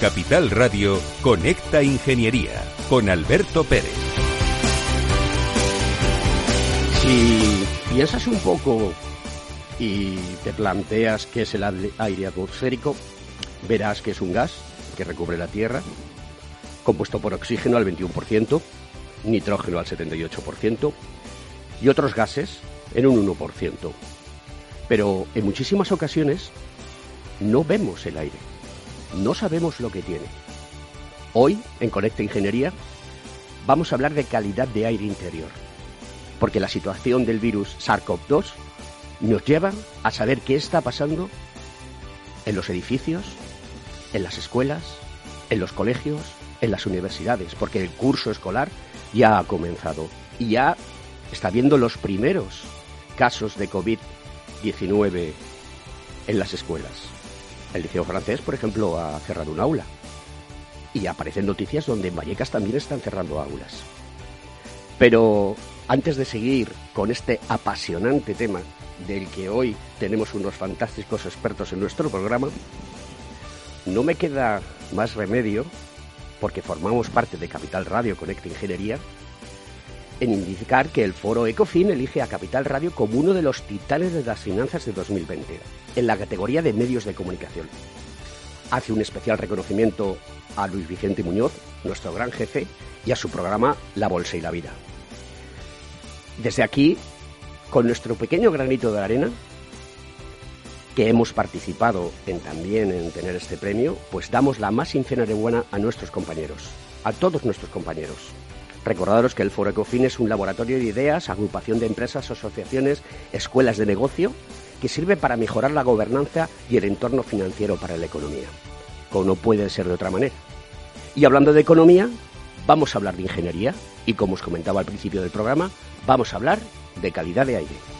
Capital Radio, Conecta Ingeniería con Alberto Pérez. Si piensas un poco y te planteas qué es el aire atmosférico, verás que es un gas que recubre la Tierra, compuesto por oxígeno al 21%, nitrógeno al 78% y otros gases en un 1%. Pero en muchísimas ocasiones no vemos el aire, no sabemos lo que tiene. Hoy, en Conecta Ingeniería, vamos a hablar de calidad de aire interior, porque la situación del virus SARS-CoV-2 nos lleva a saber qué está pasando en los edificios, en las escuelas, en los colegios, en las universidades, porque el curso escolar ya ha comenzado y ya está viendo los primeros casos de COVID-19 en las escuelas. El Liceo Francés, por ejemplo, ha cerrado un aula. Y aparecen noticias donde en Vallecas también están cerrando aulas. Pero antes de seguir con este apasionante tema del que hoy tenemos unos fantásticos expertos en nuestro programa, no me queda más remedio, porque formamos parte de Capital Radio Conecta Ingeniería, en indicar que el foro Ecofin elige a Capital Radio como uno de los titanes de las finanzas de 2020, en la categoría de medios de comunicación. Hace un especial reconocimiento a Luis Vicente Muñoz, nuestro gran jefe, y a su programa La Bolsa y la Vida. Desde aquí, con nuestro pequeño granito de arena, que hemos participado en también en tener este premio, pues damos la más sincera enhorabuena a nuestros compañeros, a todos nuestros compañeros. Recordaros que el Foro Ecofin es un laboratorio de ideas, agrupación de empresas, asociaciones, escuelas de negocio, que sirve para mejorar la gobernanza y el entorno financiero para la economía, como no puede ser de otra manera. Y hablando de economía, vamos a hablar de ingeniería y, como os comentaba al principio del programa, vamos a hablar de calidad de aire.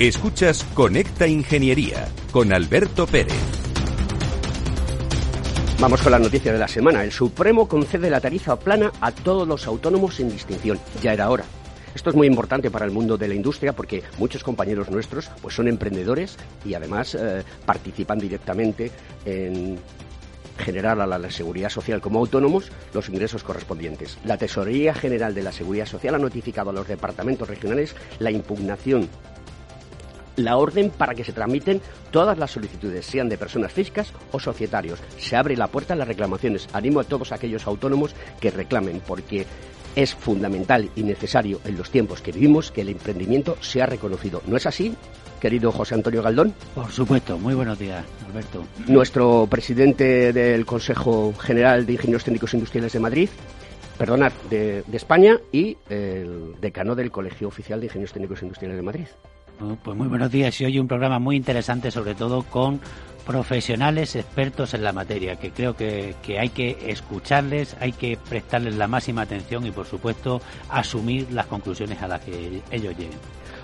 Escuchas Conecta Ingeniería con Alberto Pérez. Vamos con la noticia de la semana. El Supremo concede la tarifa plana a todos los autónomos sin distinción. Ya era hora. Esto es muy importante para el mundo de la industria porque muchos compañeros nuestros pues son emprendedores y además eh, participan directamente en generar a la Seguridad Social como autónomos los ingresos correspondientes. La Tesorería General de la Seguridad Social ha notificado a los departamentos regionales la impugnación la orden para que se tramiten todas las solicitudes, sean de personas físicas o societarios. Se abre la puerta a las reclamaciones. Animo a todos aquellos autónomos que reclamen, porque es fundamental y necesario en los tiempos que vivimos que el emprendimiento sea reconocido. ¿No es así? Querido José Antonio Galdón. Por supuesto, muy buenos días, Alberto. Nuestro presidente del Consejo General de Ingenieros Técnicos Industriales de Madrid, perdonad, de, de España y el decano del Colegio Oficial de Ingenieros Técnicos Industriales de Madrid. Pues muy buenos días y hoy un programa muy interesante, sobre todo con profesionales expertos en la materia, que creo que, que, hay que escucharles, hay que prestarles la máxima atención y, por supuesto, asumir las conclusiones a las que ellos lleguen.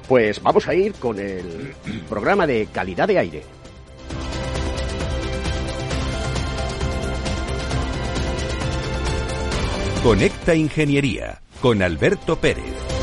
Pues vamos a ir con el programa de calidad de aire. Conecta Ingeniería con Alberto Pérez.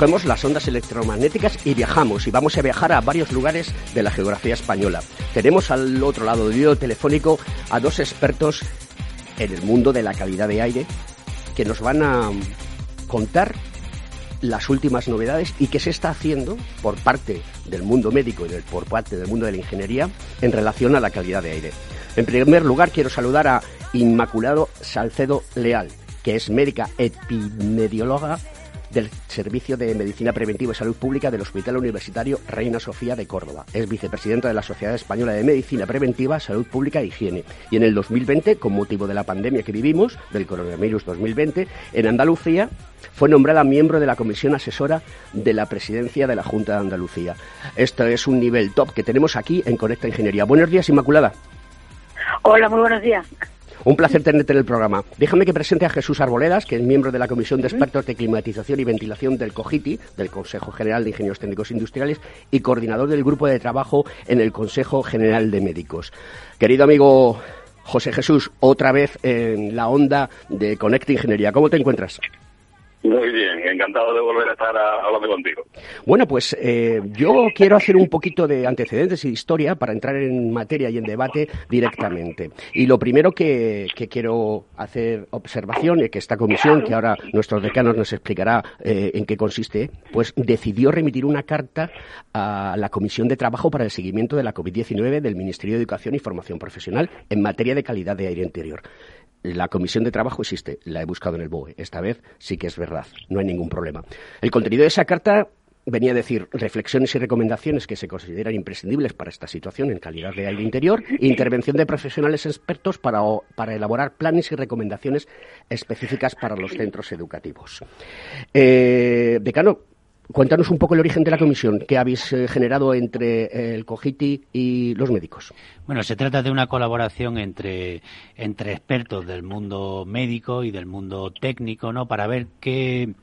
Cogemos las ondas electromagnéticas y viajamos, y vamos a viajar a varios lugares de la geografía española. Tenemos al otro lado del video telefónico a dos expertos en el mundo de la calidad de aire que nos van a contar las últimas novedades y qué se está haciendo por parte del mundo médico y por parte del mundo de la ingeniería en relación a la calidad de aire. En primer lugar, quiero saludar a Inmaculado Salcedo Leal, que es médica epidemióloga del Servicio de Medicina Preventiva y Salud Pública del Hospital Universitario Reina Sofía de Córdoba. Es vicepresidenta de la Sociedad Española de Medicina Preventiva, Salud Pública e Higiene. Y en el 2020, con motivo de la pandemia que vivimos, del coronavirus 2020, en Andalucía fue nombrada miembro de la Comisión Asesora de la Presidencia de la Junta de Andalucía. Esto es un nivel top que tenemos aquí en Conecta Ingeniería. Buenos días, Inmaculada. Hola, muy buenos días. Un placer tenerte en el programa. Déjame que presente a Jesús Arboledas, que es miembro de la Comisión de Expertos de Climatización y Ventilación del COGITI, del Consejo General de Ingenieros Técnicos Industriales, y coordinador del grupo de trabajo en el Consejo General de Médicos. Querido amigo José Jesús, otra vez en la onda de Conecta Ingeniería. ¿Cómo te encuentras? Muy bien, encantado de volver a estar a, hablando contigo. Bueno, pues eh, yo quiero hacer un poquito de antecedentes y historia para entrar en materia y en debate directamente. Y lo primero que, que quiero hacer observación es que esta comisión, que ahora nuestro decano nos explicará eh, en qué consiste, pues decidió remitir una carta a la Comisión de Trabajo para el Seguimiento de la COVID-19 del Ministerio de Educación y Formación Profesional en materia de calidad de aire interior. La comisión de trabajo existe, la he buscado en el BOE. Esta vez sí que es verdad, no hay ningún problema. El contenido de esa carta venía a decir reflexiones y recomendaciones que se consideran imprescindibles para esta situación en calidad de aire interior, intervención de profesionales expertos para, para elaborar planes y recomendaciones específicas para los centros educativos. Eh, decano, Cuéntanos un poco el origen de la comisión que habéis eh, generado entre eh, el COGITI y los médicos. Bueno, se trata de una colaboración entre, entre expertos del mundo médico y del mundo técnico, ¿no? Para ver qué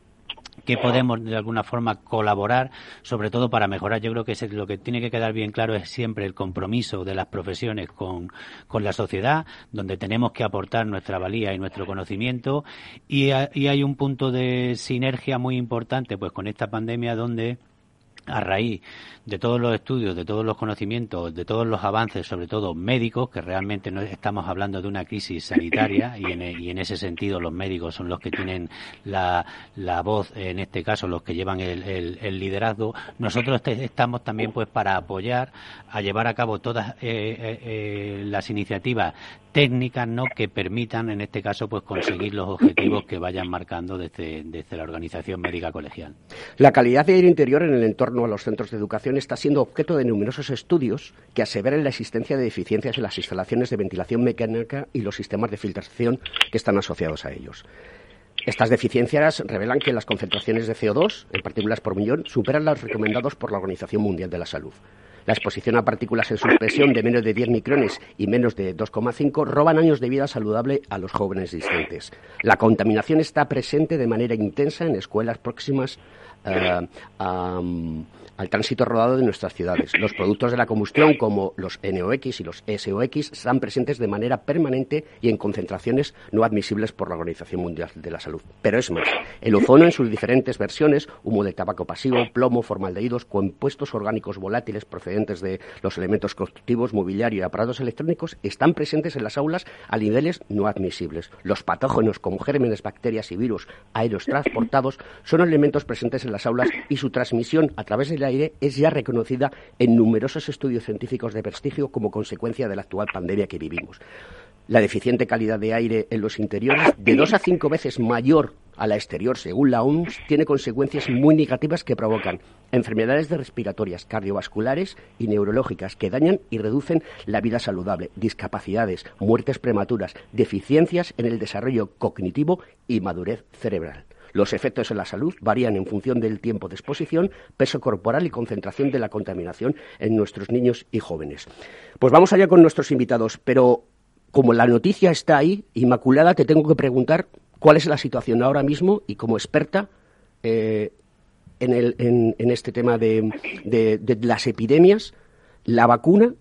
que podemos de alguna forma colaborar, sobre todo para mejorar. Yo creo que lo que tiene que quedar bien claro es siempre el compromiso de las profesiones con, con la sociedad, donde tenemos que aportar nuestra valía y nuestro conocimiento. Y, y hay un punto de sinergia muy importante, pues con esta pandemia, donde a raíz de todos los estudios, de todos los conocimientos, de todos los avances, sobre todo médicos, que realmente no estamos hablando de una crisis sanitaria y en, y en ese sentido los médicos son los que tienen la, voz, en este caso los que llevan el liderazgo. Nosotros estamos también pues para apoyar a llevar a cabo todas eh, eh, eh, las iniciativas técnicas no que permitan en este caso pues conseguir los objetivos que vayan marcando desde, desde la organización médica colegial. La calidad de aire interior en el entorno a los centros de educación está siendo objeto de numerosos estudios que aseveran la existencia de deficiencias en las instalaciones de ventilación mecánica y los sistemas de filtración que están asociados a ellos. Estas deficiencias revelan que las concentraciones de CO2 en partículas por millón superan las recomendadas por la Organización Mundial de la Salud. La exposición a partículas en suspensión de menos de 10 micrones y menos de 2,5 roban años de vida saludable a los jóvenes existentes. La contaminación está presente de manera intensa en escuelas próximas eh, a, al tránsito rodado de nuestras ciudades. Los productos de la combustión, como los NOx y los SOx, están presentes de manera permanente y en concentraciones no admisibles por la Organización Mundial de la Salud. Pero es más, el ozono en sus diferentes versiones, humo de tabaco pasivo, plomo, formaldehídos, compuestos orgánicos volátiles procedentes de los elementos constructivos, mobiliario y aparatos electrónicos, están presentes en las aulas a niveles no admisibles. Los patógenos, como gérmenes, bacterias y virus aéreos transportados, son elementos presentes en las aulas y su transmisión a través de la aire es ya reconocida en numerosos estudios científicos de prestigio como consecuencia de la actual pandemia que vivimos. La deficiente calidad de aire en los interiores, de dos a cinco veces mayor a la exterior, según la OMS, tiene consecuencias muy negativas que provocan enfermedades respiratorias, cardiovasculares y neurológicas que dañan y reducen la vida saludable, discapacidades, muertes prematuras, deficiencias en el desarrollo cognitivo y madurez cerebral. Los efectos en la salud varían en función del tiempo de exposición, peso corporal y concentración de la contaminación en nuestros niños y jóvenes. Pues vamos allá con nuestros invitados, pero como la noticia está ahí, Inmaculada, te tengo que preguntar cuál es la situación ahora mismo y como experta eh, en, este tema de, las epidemias, la vacuna,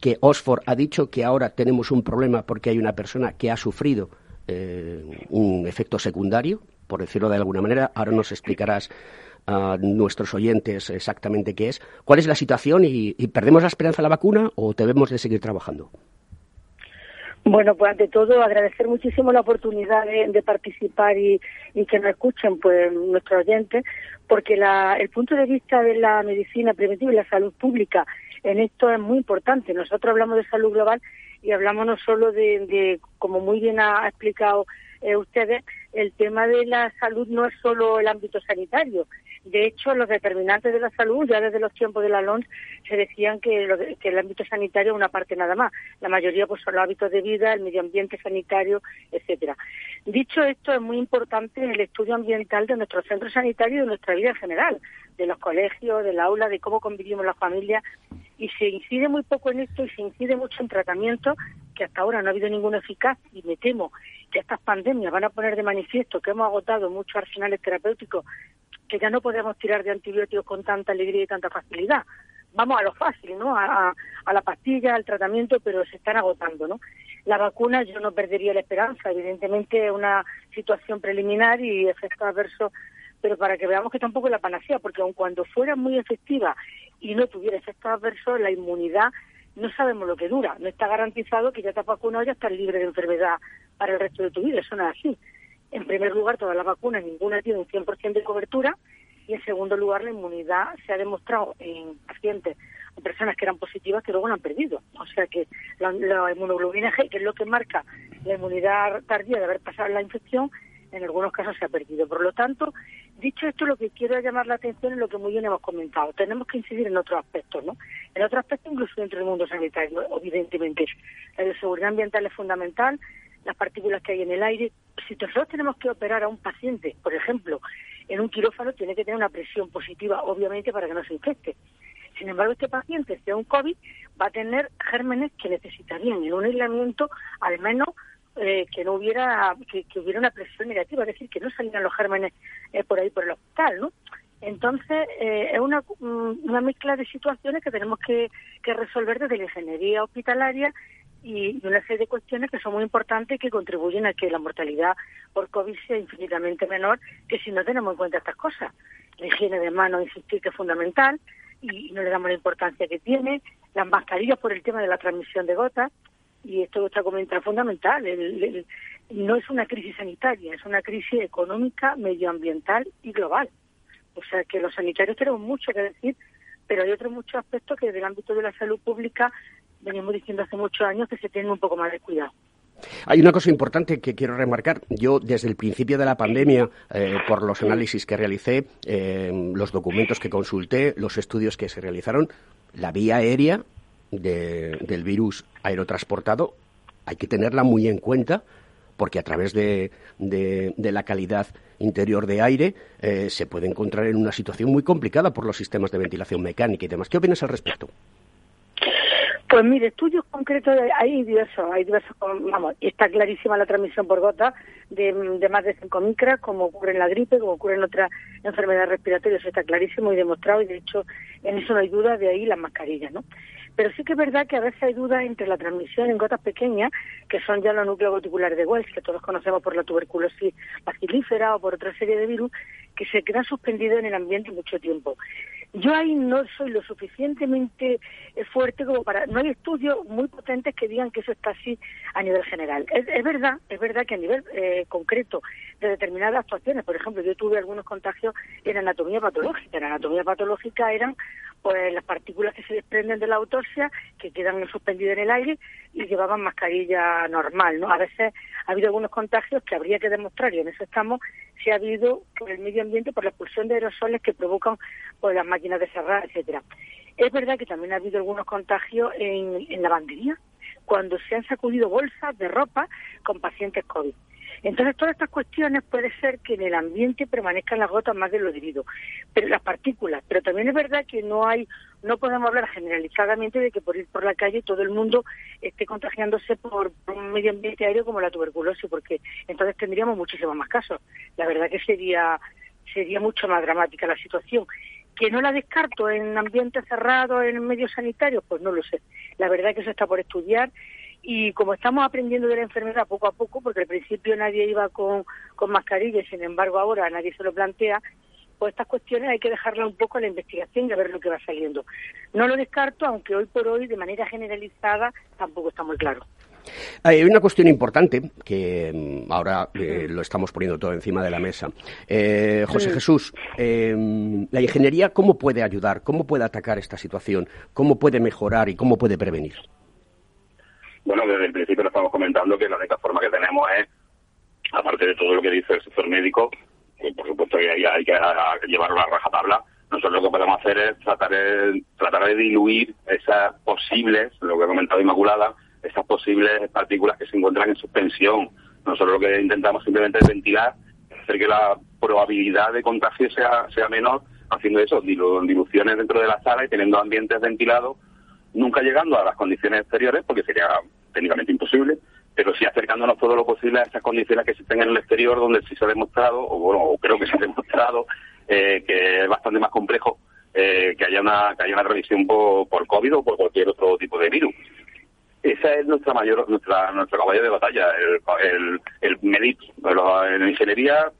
que Oxford ha dicho que ahora tenemos un problema porque hay una persona que ha sufrido eh, un efecto secundario, por decirlo de alguna manera. Ahora nos explicarás a nuestros oyentes exactamente qué es. ¿Cuál es la situación y, perdemos la esperanza en la vacuna o debemos de seguir trabajando? Bueno, pues ante todo agradecer muchísimo la oportunidad de, participar y, que nos escuchen pues nuestros oyentes, porque el punto de vista de la medicina preventiva y la salud pública en esto es muy importante. Nosotros hablamos de salud global y hablamos no solo de, como muy bien ha explicado eh, ustedes, el tema de la salud no es solo el ámbito sanitario. De hecho, los determinantes de la salud, ya desde los tiempos de la LONS, se decían que, el ámbito sanitario es una parte nada más. La mayoría pues, son los hábitos de vida, el medio ambiente sanitario, etcétera. Dicho esto, es muy importante el estudio ambiental de nuestros centros sanitarios y de nuestra vida en general, de los colegios, del aula, de cómo convivimos las familias y se incide muy poco en esto y se incide mucho en tratamientos que hasta ahora no ha habido ninguno eficaz y me temo que estas pandemias van a poner de manifiesto que hemos agotado muchos arsenales terapéuticos que ya no podemos tirar de antibióticos con tanta alegría y tanta facilidad. Vamos a lo fácil, ¿no? A, a la pastilla, al tratamiento, pero se están agotando, ¿no? La vacuna yo no perdería la esperanza, evidentemente es una situación preliminar y efectos adversos pero para que veamos que tampoco es la panacea, porque aun cuando fuera muy efectiva y no tuviera efectos adversos, la inmunidad no sabemos lo que dura. No está garantizado que ya te has vacunado ya estás libre de enfermedad para el resto de tu vida. Eso no es así. En primer lugar, todas las vacunas, ninguna tiene un 100% de cobertura. Y en segundo lugar, la inmunidad se ha demostrado en pacientes, en personas que eran positivas, que luego la han perdido. O sea que la, la inmunoglobulina G, que es lo que marca la inmunidad tardía de haber pasado la infección, en algunos casos se ha perdido. Por lo tanto, esto, lo que quiero llamar la atención es lo que muy bien hemos comentado. Tenemos que incidir en otros aspectos, ¿no? En otros aspectos, incluso dentro del mundo sanitario, evidentemente. La seguridad ambiental es fundamental, las partículas que hay en el aire. Si nosotros tenemos que operar a un paciente, por ejemplo, en un quirófano, tiene que tener una presión positiva, obviamente, para que no se infecte. Sin embargo, este paciente, sea un COVID, va a tener gérmenes que necesitarían en un aislamiento al menos eh, que no hubiera que, hubiera una presión negativa, es decir, que no salieran los gérmenes eh, por ahí por el hospital, ¿no? Entonces, eh, es una, mm, una mezcla de situaciones que tenemos que, que resolver desde la ingeniería hospitalaria y una serie de cuestiones que son muy importantes y que contribuyen a que la mortalidad por COVID sea infinitamente menor que si no tenemos en cuenta estas cosas. La higiene de manos, insistir que es fundamental y no le damos la importancia que tiene. Las mascarillas por el tema de la transmisión de gotas y esto está comentado fundamental, no es una crisis sanitaria, es una crisis económica, medioambiental y global. O sea que los sanitarios tenemos mucho que decir, pero hay otros muchos aspectos que desde el ámbito de la salud pública venimos diciendo hace muchos años que se tienen un poco más de cuidado. Hay una cosa importante que quiero remarcar. Yo, desde el principio de la pandemia, eh, por los análisis que realicé, eh, los documentos que consulté, los estudios que se realizaron, la vía aérea del virus aerotransportado hay que tenerla muy en cuenta porque a través de, la calidad interior de aire eh, se puede encontrar en una situación muy complicada por los sistemas de ventilación mecánica y demás. ¿Qué opinas al respecto? Pues mire, estudios concretos hay diversos, hay diversos, vamos, está clarísima la transmisión por gota de, más de 5 micras, como ocurre en la gripe, como ocurre en otras enfermedades respiratorias, está clarísimo y demostrado, y de hecho en eso no hay duda, de ahí las mascarillas, ¿no? Pero sí que es verdad que a veces hay dudas entre la transmisión en gotas pequeñas, que son ya los núcleos goticulares de Wells, que todos conocemos por la tuberculosis bacilífera o por otra serie de virus, que se quedan suspendidos en el ambiente mucho tiempo. Yo ahí no soy lo suficientemente eh, fuerte como para... No hay estudios muy potentes que digan que eso está así a nivel general. Es, verdad, es verdad que a nivel eh, concreto de determinadas actuaciones, por ejemplo, yo tuve algunos contagios en anatomía patológica. En anatomía patológica eran pues las partículas que se desprenden de la autopsia, que quedan suspendidas en el aire y llevaban mascarilla normal, ¿no? A veces ha habido algunos contagios que habría que demostrar, y en eso estamos, si ha habido por el medio ambiente, por la expulsión de aerosoles que provocan pues, las máquinas de cerrar, etcétera. Es verdad que también ha habido algunos contagios en, en lavandería, cuando se han sacudido bolsas de ropa con pacientes COVID. Entonces, todas estas cuestiones puede ser que en el ambiente permanezcan las gotas más de lo debido, pero las partículas. Pero también es verdad que no hay, no podemos hablar generalizadamente de que por ir por la calle todo el mundo esté contagiándose por, un medio ambiente aéreo como la tuberculosis, porque entonces tendríamos muchísimos más casos. La verdad que sería sería mucho más dramática la situación. ¿Que no la descarto en ambientes cerrados, en medios sanitarios? Pues no lo sé. La verdad que eso está por estudiar y como estamos aprendiendo de la enfermedad poco a poco, porque al principio nadie iba con, con mascarilla y sin embargo ahora nadie se lo plantea, pues estas cuestiones hay que dejarlas un poco a la investigación y a ver lo que va saliendo. No lo descarto, aunque hoy por hoy, de manera generalizada, tampoco está muy claro. Hay una cuestión importante que mm, ahora eh, lo estamos poniendo todo encima de la mesa. Eh, José Jesús, em, la ingeniería, ¿cómo puede ayudar? ¿Cómo puede atacar esta situación? ¿Cómo puede mejorar y cómo puede prevenir? Bueno, desde el principio lo estamos comentando que la única forma que tenemos es, aparte de todo lo que dice el sector médico, que por supuesto que hay, hay que llevarlo a rajatabla, nosotros lo que podemos hacer es tratar de, tratar de diluir esas posibles, lo que ha comentado Inmaculada, esas posibles partículas que se encuentran en suspensión. Nosotros lo que intentamos simplemente es ventilar, hacer que la probabilidad de contagio sea, sea menor, haciendo eso, diluciones dentro de la sala y teniendo ambientes ventilados nunca llegando a las condiciones exteriores, porque sería técnicamente imposible, pero sí acercándonos todo lo posible a esas condiciones que existen en el exterior, donde sí se ha demostrado, o bueno, creo que se ha demostrado, eh, que es bastante más complejo eh, que haya una que haya una transmisión por, por COVID o por cualquier otro tipo de virus. Esa es nuestra mayor nuestra nuestro caballo de batalla, el, el, el medir. En la ingeniería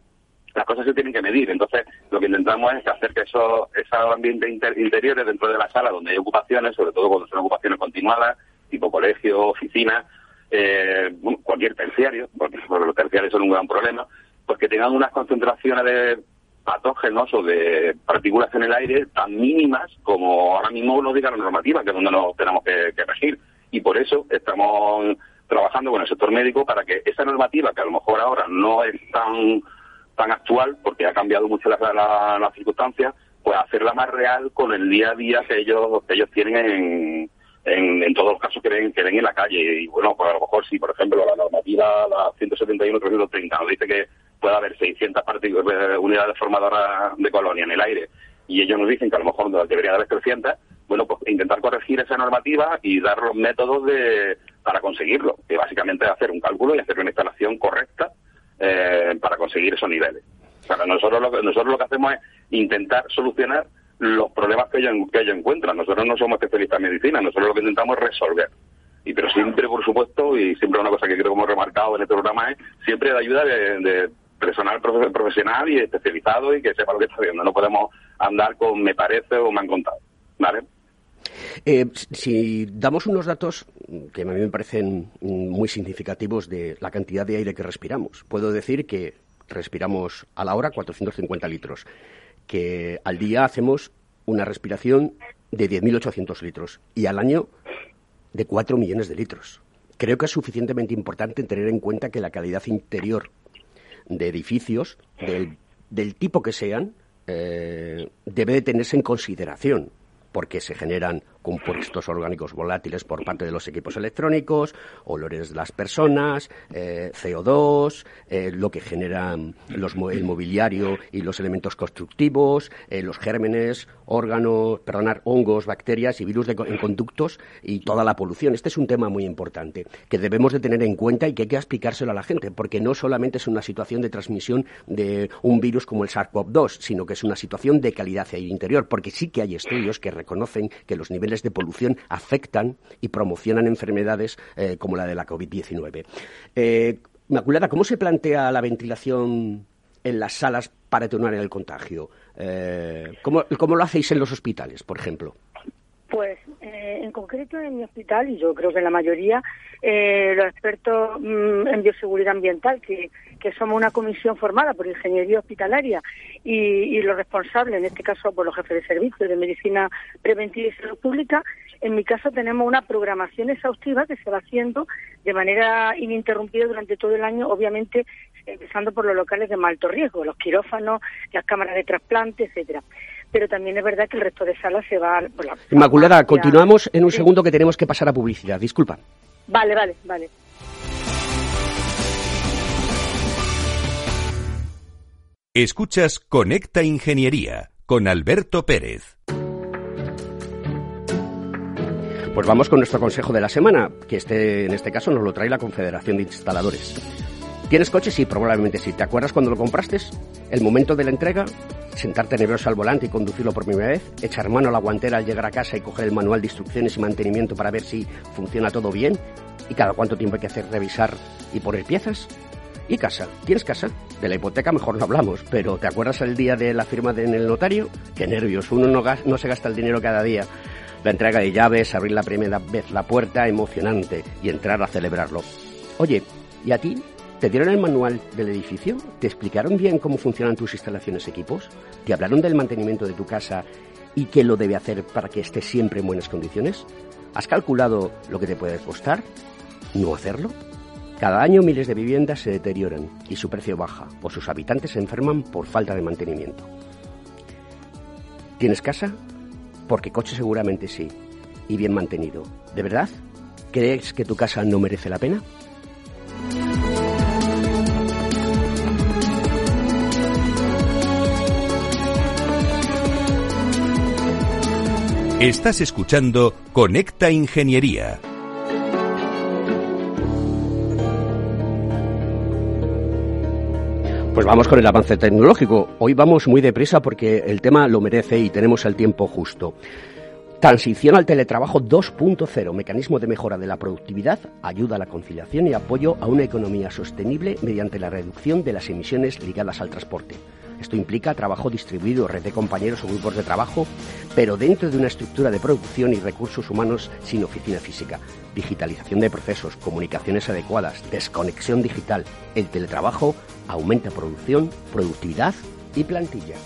las cosas se tienen que medir. Entonces, lo que intentamos es hacer que esos, esos ambientes interiores dentro de la sala donde hay ocupaciones, sobre todo cuando son ocupaciones continuadas, tipo colegio, oficina, eh, cualquier terciario, porque, los terciarios son un gran problema, pues que tengan unas concentraciones de patógenos o de partículas en el aire tan mínimas como ahora mismo nos diga la normativa, que es donde nos tenemos que, regir. Y por eso estamos trabajando con el sector médico para que esa normativa, que a lo mejor ahora no es tan tan actual, porque ha cambiado mucho las la, circunstancias, pues hacerla más real con el día a día que ellos que ellos tienen en, en, todos los casos que ven, en la calle. Y bueno, pues a lo mejor si, por ejemplo, la normativa, la 171-330, nos dice que puede haber 600 eh, unidades formadoras de colonia en el aire, y ellos nos dicen que a lo mejor debería haber 300, bueno, pues intentar corregir esa normativa y dar los métodos de, para conseguirlo, que básicamente es hacer un cálculo y hacer una instalación correcta eh, para conseguir esos niveles. nosotros lo nosotros lo que hacemos es intentar solucionar los problemas que ellos, que ellos encuentran. Nosotros no somos especialistas en medicina, nosotros lo que intentamos es resolver. Y pero siempre, por supuesto, y siempre una cosa que creo que hemos remarcado en este programa es siempre de ayuda de, personal profesional y especializado y que sepa lo que está haciendo. No podemos andar con me parece o me han contado. ¿Vale? Eh, si damos unos datos que a mí me parecen muy significativos de la cantidad de aire que respiramos, puedo decir que respiramos a la hora 450 litros, que al día hacemos una respiración de 10.800 litros y al año de 4 millones de litros. Creo que es suficientemente importante tener en cuenta que la calidad interior de edificios, del, tipo que sean, eh, debe de tenerse en consideración porque se generan compuestos orgánicos volátiles por parte de los equipos electrónicos, olores de las personas, eh, CO2, eh, lo que generan los, el mobiliario y los elementos constructivos, eh, los gérmenes, órganos, perdonar, hongos, bacterias y virus en conductos y toda la polución. Este es un tema muy importante que debemos de tener en cuenta y que hay que explicárselo a la gente, porque no solamente es una situación de transmisión de un virus como el SARS-CoV-2, sino que es una situación de calidad el interior, porque sí que hay estudios que reconocen que los niveles de polución afectan y promocionan enfermedades eh, como la de la COVID-19. Eh, Maculada, ¿cómo se plantea la ventilación en las salas para atenuar el contagio? Eh, ¿cómo, ¿Cómo lo hacéis en los hospitales, por ejemplo? Pues eh, en concreto en mi hospital, y yo creo que en la mayoría, eh, los expertos mm, en bioseguridad ambiental, que, que, somos una comisión formada por ingeniería hospitalaria y, los responsables, en este caso por los jefes de servicio de medicina preventiva y salud pública, en mi caso tenemos una programación exhaustiva que se va haciendo de manera ininterrumpida durante todo el año, obviamente empezando por los locales de más alto riesgo, los quirófanos, las cámaras de trasplante, etcétera pero también es verdad que el resto de salas se va... Por la Inmaculada, continuamos en un segundo que tenemos que pasar a publicidad. Disculpa. Vale, vale, vale. Escuchas Conecta Ingeniería con Alberto Pérez. Pues vamos con nuestro consejo de la semana, que este, en este caso nos lo trae la Confederación de Instaladores. ¿Tienes coche? Sí, probablemente sí. ¿Te acuerdas cuando lo compraste? ¿El momento de la entrega? ¿Sentarte nervioso al volante y conducirlo por primera vez? ¿Echar mano a la guantera al llegar a casa y coger el manual de instrucciones y mantenimiento para ver si funciona todo bien? ¿Y cada cuánto tiempo hay que hacer revisar y poner piezas? ¿Y casa? ¿Tienes casa? De la hipoteca mejor no hablamos, pero ¿te acuerdas el día de la firma en el notario? Qué nervios, uno no, no se gasta el dinero cada día. La entrega de llaves, abrir la primera vez la puerta, emocionante, y entrar a celebrarlo. Oye, ¿y a ti? ¿Te dieron el manual del edificio? ¿Te explicaron bien cómo funcionan tus instalaciones equipos? ¿Te hablaron del mantenimiento de tu casa y qué lo debe hacer para que esté siempre en buenas condiciones? ¿Has calculado lo que te puede costar no hacerlo? Cada año miles de viviendas se deterioran y su precio baja o sus habitantes se enferman por falta de mantenimiento. ¿Tienes casa? Porque coche seguramente sí. Y bien mantenido. ¿De verdad? ¿Crees que tu casa no merece la pena? Estás escuchando Conecta Ingeniería. Pues vamos con el avance tecnológico. Hoy vamos muy deprisa porque el tema lo merece y tenemos el tiempo justo. Transición al teletrabajo 2.0, mecanismo de mejora de la productividad, ayuda a la conciliación y apoyo a una economía sostenible mediante la reducción de las emisiones ligadas al transporte. Esto implica trabajo distribuido, red de compañeros o grupos de trabajo, pero dentro de una estructura de producción y recursos humanos sin oficina física. Digitalización de procesos, comunicaciones adecuadas, desconexión digital. El teletrabajo aumenta producción, productividad y plantilla.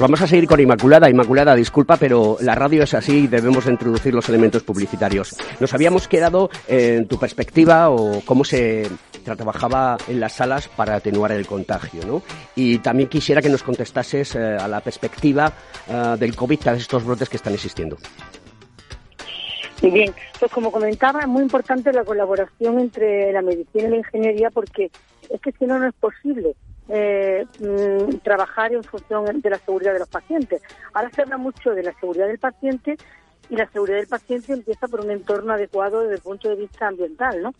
Pues vamos a seguir con Inmaculada. Inmaculada, disculpa, pero la radio es así y debemos introducir los elementos publicitarios. Nos habíamos quedado en tu perspectiva o cómo se trabajaba en las salas para atenuar el contagio, ¿no? Y también quisiera que nos contestases eh, a la perspectiva eh, del COVID, de estos brotes que están existiendo. Bien, pues como comentaba, es muy importante la colaboración entre la medicina y la ingeniería porque es que si no, no es posible eh, mm, trabajar en función de la seguridad de los pacientes. Ahora se habla mucho de la seguridad del paciente y la seguridad del paciente empieza por un entorno adecuado desde el punto de vista ambiental, ¿no?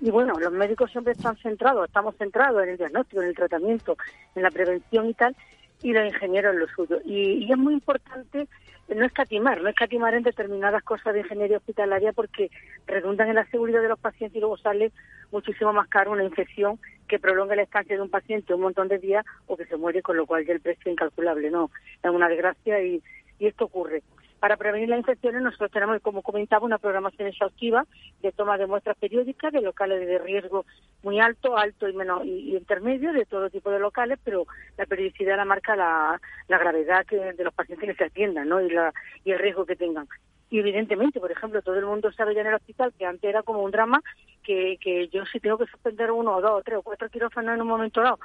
Y bueno, los médicos siempre están centrados, estamos centrados en el diagnóstico, en el tratamiento, en la prevención y tal, y los ingenieros en lo suyo. Y, es muy importante no escatimar, no escatimar en determinadas cosas de ingeniería hospitalaria porque redundan en la seguridad de los pacientes y luego sale muchísimo más caro una infección que prolonga la estancia de un paciente un montón de días o que se muere, con lo cual ya el precio es incalculable. No, es una desgracia y, y esto ocurre. Para prevenir las infecciones nosotros tenemos, como comentaba, una programación exhaustiva de toma de muestras periódicas de locales de riesgo muy alto, alto y menos y, intermedio de todo tipo de locales, pero la periodicidad la marca la, la gravedad que, de los pacientes que se atiendan, ¿no? Y, la, y el riesgo que tengan. Y evidentemente, por ejemplo, todo el mundo sabe ya en el hospital que antes era como un drama que, que yo si tengo que suspender uno o dos tres o cuatro quirófanos en un momento dado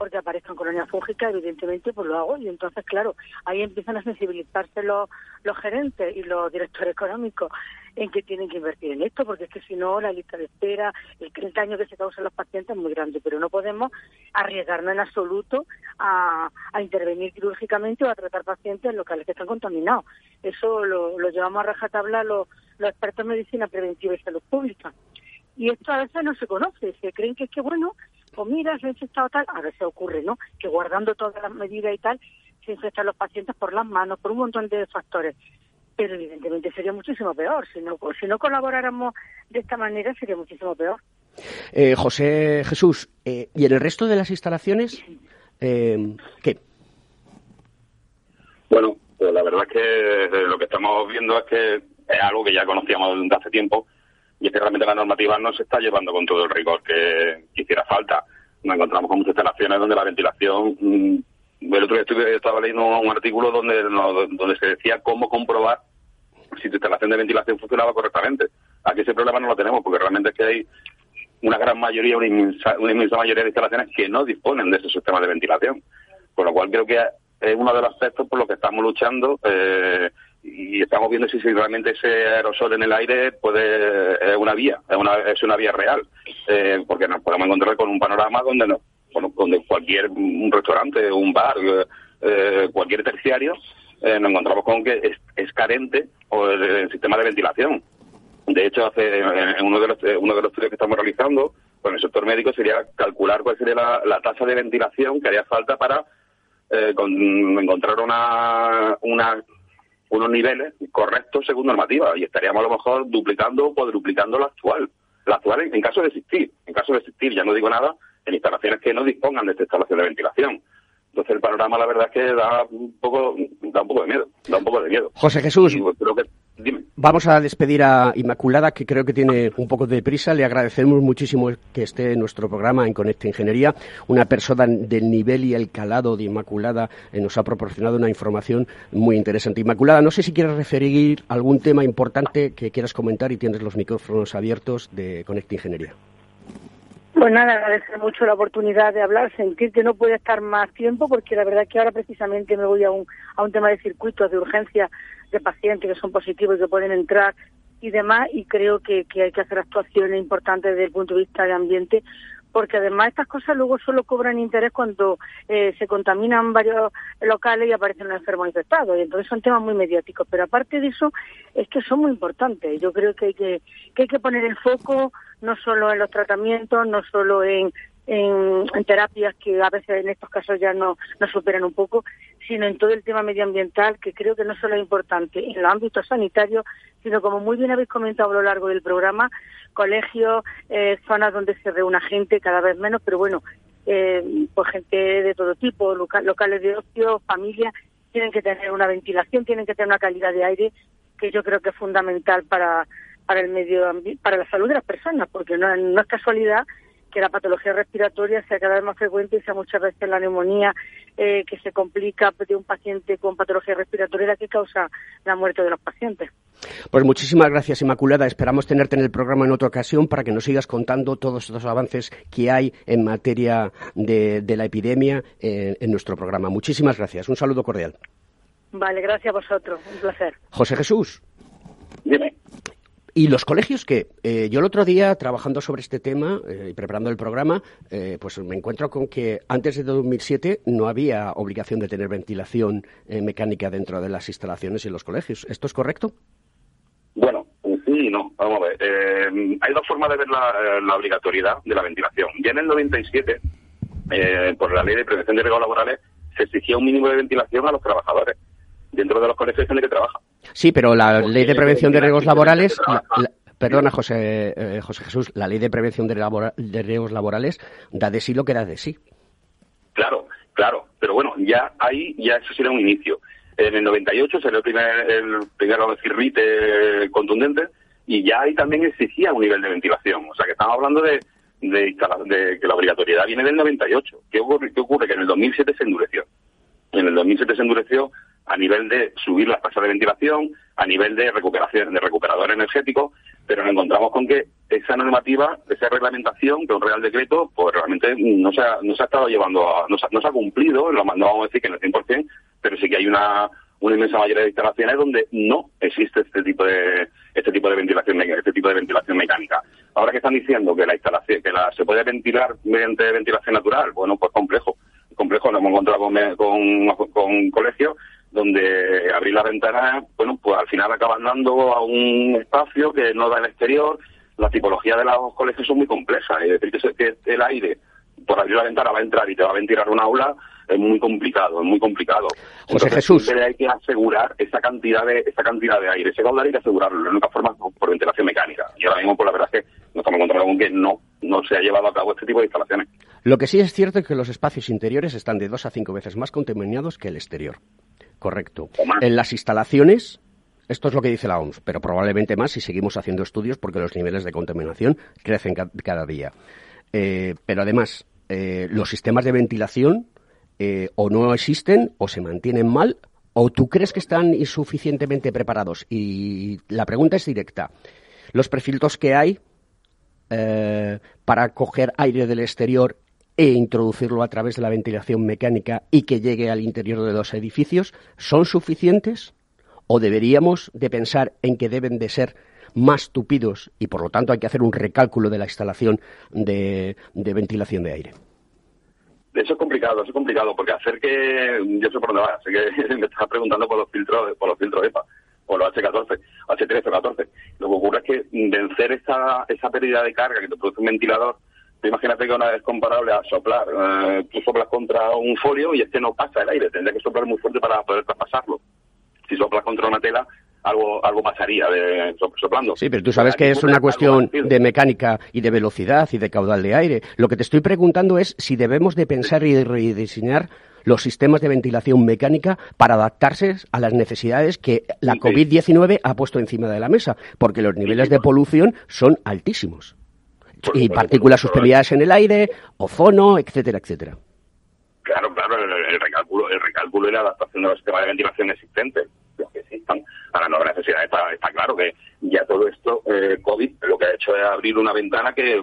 porque aparezcan colonias fúngicas, evidentemente pues lo hago y entonces claro, ahí empiezan a sensibilizarse los, gerentes y los directores económicos en que tienen que invertir en esto, porque es que si no la lista de espera, el, el daño que se causa a los pacientes es muy grande, pero no podemos arriesgarnos en absoluto a, a intervenir quirúrgicamente o a tratar pacientes en locales que están contaminados. Eso lo, lo llevamos a rajatabla los, los expertos en medicina preventiva y salud pública. Y esto a veces no se conoce, se creen que es que, bueno, pues mira, se ha infectado tal, a veces ocurre, ¿no? Que guardando todas las medidas y tal, se infectan los pacientes por las manos, por un montón de factores. Pero evidentemente sería muchísimo peor. Si no, si no colaboráramos de esta manera, sería muchísimo peor. Eh, José Jesús, eh, ¿y en el resto de las instalaciones eh, qué? Bueno, pues la verdad es que lo que estamos viendo es que es algo que ya conocíamos desde hace tiempo y es que realmente la normativa no se está llevando con todo el rigor que, hiciera falta. Nos encontramos con muchas instalaciones donde la ventilación. Mm, el otro día estuve, estaba leyendo un artículo donde, donde se decía cómo comprobar si tu instalación de ventilación funcionaba correctamente. Aquí ese problema no lo tenemos porque realmente es que hay una gran mayoría, una inmensa, una inmensa mayoría de instalaciones que no disponen de ese sistema de ventilación. Con lo cual creo que es uno de los aspectos por los que estamos luchando eh, y estamos viendo si, realmente ese aerosol en el aire puede es una vía, es una, es una vía real, eh, porque nos podemos encontrar con un panorama donde no, donde cualquier restaurante, un bar, eh, cualquier terciario, eh, nos encontramos con que es, carente o el, sistema de ventilación. De hecho, hace en uno de los uno de los estudios que estamos realizando con el sector médico sería calcular cuál sería la, la tasa de ventilación que haría falta para eh, con, encontrar una, una unos niveles correctos según normativa y estaríamos a lo mejor duplicando o cuadruplicando la actual. La actual en, en, caso de existir. En caso de existir, ya no digo nada, en instalaciones que no dispongan de esta instalación de ventilación. Entonces el panorama la verdad es que da un poco, da un poco de miedo, da un poco de miedo. José Jesús, y, creo que, vamos a despedir a Inmaculada, que creo que tiene un poco de prisa. Le agradecemos muchísimo que esté en nuestro programa en Conecta Ingeniería. Una persona del nivel y el calado de Inmaculada eh, nos ha proporcionado una información muy interesante. Inmaculada, no sé si quieres referir algún tema importante que quieras comentar y tienes los micrófonos abiertos de Conecta Ingeniería. Pues nada, agradecer mucho la oportunidad de hablar, sentir que no puede estar más tiempo, porque la verdad es que ahora precisamente me voy a un, a un tema de circuitos de urgencia de pacientes que son positivos y que pueden entrar y demás, y creo que, que hay que hacer actuaciones importantes desde el punto de vista de ambiente, porque además estas cosas luego solo cobran interés cuando eh, se contaminan varios locales y aparecen los enfermos infectados, y entonces son temas muy mediáticos, pero aparte de eso es que son muy importantes. Yo creo que hay que, que, hay que poner el foco no solo en los tratamientos, no solo en, en, terapias que a veces en estos casos ya no, no superan un poco, sino en todo el tema medioambiental, que creo que no solo es importante en el ámbito sanitario, sino como muy bien habéis comentado a lo largo del programa, colegios, eh, zonas donde se reúna gente, cada vez menos, pero bueno, eh, pues gente de todo tipo, loca locales de ocio, familias, tienen que tener una ventilación, tienen que tener una calidad de aire que yo creo que es fundamental para, para el medio para la salud de las personas, porque no es casualidad que la patología respiratoria sea cada vez más frecuente y sea muchas veces la neumonía eh, que se complica de un paciente con patología respiratoria la que causa la muerte de los pacientes. Pues muchísimas gracias, Inmaculada. Esperamos tenerte en el programa en otra ocasión para que nos sigas contando todos estos avances que hay en materia de, de la epidemia en, en nuestro programa. Muchísimas gracias. Un saludo cordial. Vale, gracias a vosotros. Un placer. José Jesús. Dime. ¿Y los colegios qué? Eh, yo el otro día, trabajando sobre este tema eh, y preparando el programa, eh, pues me encuentro con que antes de 2007 no había obligación de tener ventilación mecánica dentro de las instalaciones y los colegios. ¿Esto es correcto? Bueno, sí y no. Vamos a ver. hay dos formas de ver la, obligatoriedad de la ventilación. Ya en el 97, por la ley de prevención de riesgos laborales, se exigía un mínimo de ventilación a los trabajadores dentro de los colegios en el que trabaja. Sí, pero la ley de prevención de riesgos laborales, la, la, perdona José, eh, José Jesús, la ley de prevención de, labora, de riesgos laborales da de sí lo que da de sí. Claro, claro, pero bueno, ya ahí ya eso sería un inicio. En el 98 salió el primer, el primero cirrite contundente y ya ahí también exigía un nivel de ventilación. O sea que estamos hablando de, de, de que la obligatoriedad viene del 98. ¿Qué ocurre? ¿Qué ocurre? Que en el 2007 se endureció. En el 2007 se endureció a nivel de subir las tasas de ventilación, a nivel de recuperación, de recuperador energético, pero nos encontramos con que esa normativa, esa reglamentación, que un real decreto, pues realmente no se ha, no se ha estado llevando, a, no, se, no se ha cumplido, no vamos a decir que en el 100%, pero sí que hay una, una inmensa mayoría de instalaciones donde no existe este tipo de este tipo de ventilación este tipo de ventilación mecánica. Ahora que están diciendo que la instalación que la se puede ventilar mediante ventilación natural, bueno, pues complejo, complejo. Nos hemos encontrado con, con, colegios donde abrir la ventana, bueno, pues al final acaban dando a un espacio que no da el exterior. La tipología de los colegios son muy complejas. Es decir, que el aire por abrir la ventana va a entrar y te va a ventilar un aula es muy complicado, es muy complicado. José Jesús. hay que asegurar esa cantidad de esa cantidad de aire, ese caudal hay que asegurarlo. La única forma por ventilación mecánica. Y ahora mismo, por la verdad es que nos estamos encontrando con que no, no se ha llevado a cabo este tipo de instalaciones. Lo que sí es cierto es que los espacios interiores están de dos a cinco veces más contaminados que el exterior. Correcto. En las instalaciones, esto es lo que dice la OMS, pero probablemente más si seguimos haciendo estudios porque los niveles de contaminación crecen cada día. Eh, pero además, eh, los sistemas de ventilación eh, o no existen o se mantienen mal o tú crees que están insuficientemente preparados. Y la pregunta es directa. Los prefiltros que hay eh, para coger aire del exterior e introducirlo a través de la ventilación mecánica y que llegue al interior de los edificios son suficientes o deberíamos de pensar en que deben de ser más tupidos y por lo tanto hay que hacer un recálculo de la instalación de, ventilación de aire. Eso es complicado, eso es complicado, porque hacer que, yo sé por dónde va, sé que me estás preguntando por los filtros, por los filtros EPA, o los H14, H13 o 14. Lo que ocurre es que vencer esa, esa pérdida de carga que te produce un ventilador, imagínate que una vez comparable a soplar, eh, tú soplas contra un folio y es que no pasa el aire, tendría que soplar muy fuerte para poder traspasarlo. Si soplas contra una tela, algo, algo pasaría de soplando. Sí, pero tú sabes que es una cuestión de mecánica y de velocidad y de caudal de aire. Lo que te estoy preguntando es si debemos de pensar y rediseñar los sistemas de ventilación mecánica para adaptarse a las necesidades que la COVID-19 ha puesto encima de la mesa, porque los niveles de polución son altísimos. Y partículas suspendidas en el aire, ozono, etcétera, etcétera. Claro, claro, el, recálculo, el recálculo y la adaptación de los sistemas de ventilación existentes que existan a la nueva necesidad. Está, está claro que ya todo esto, eh, COVID, lo que ha hecho es abrir una ventana que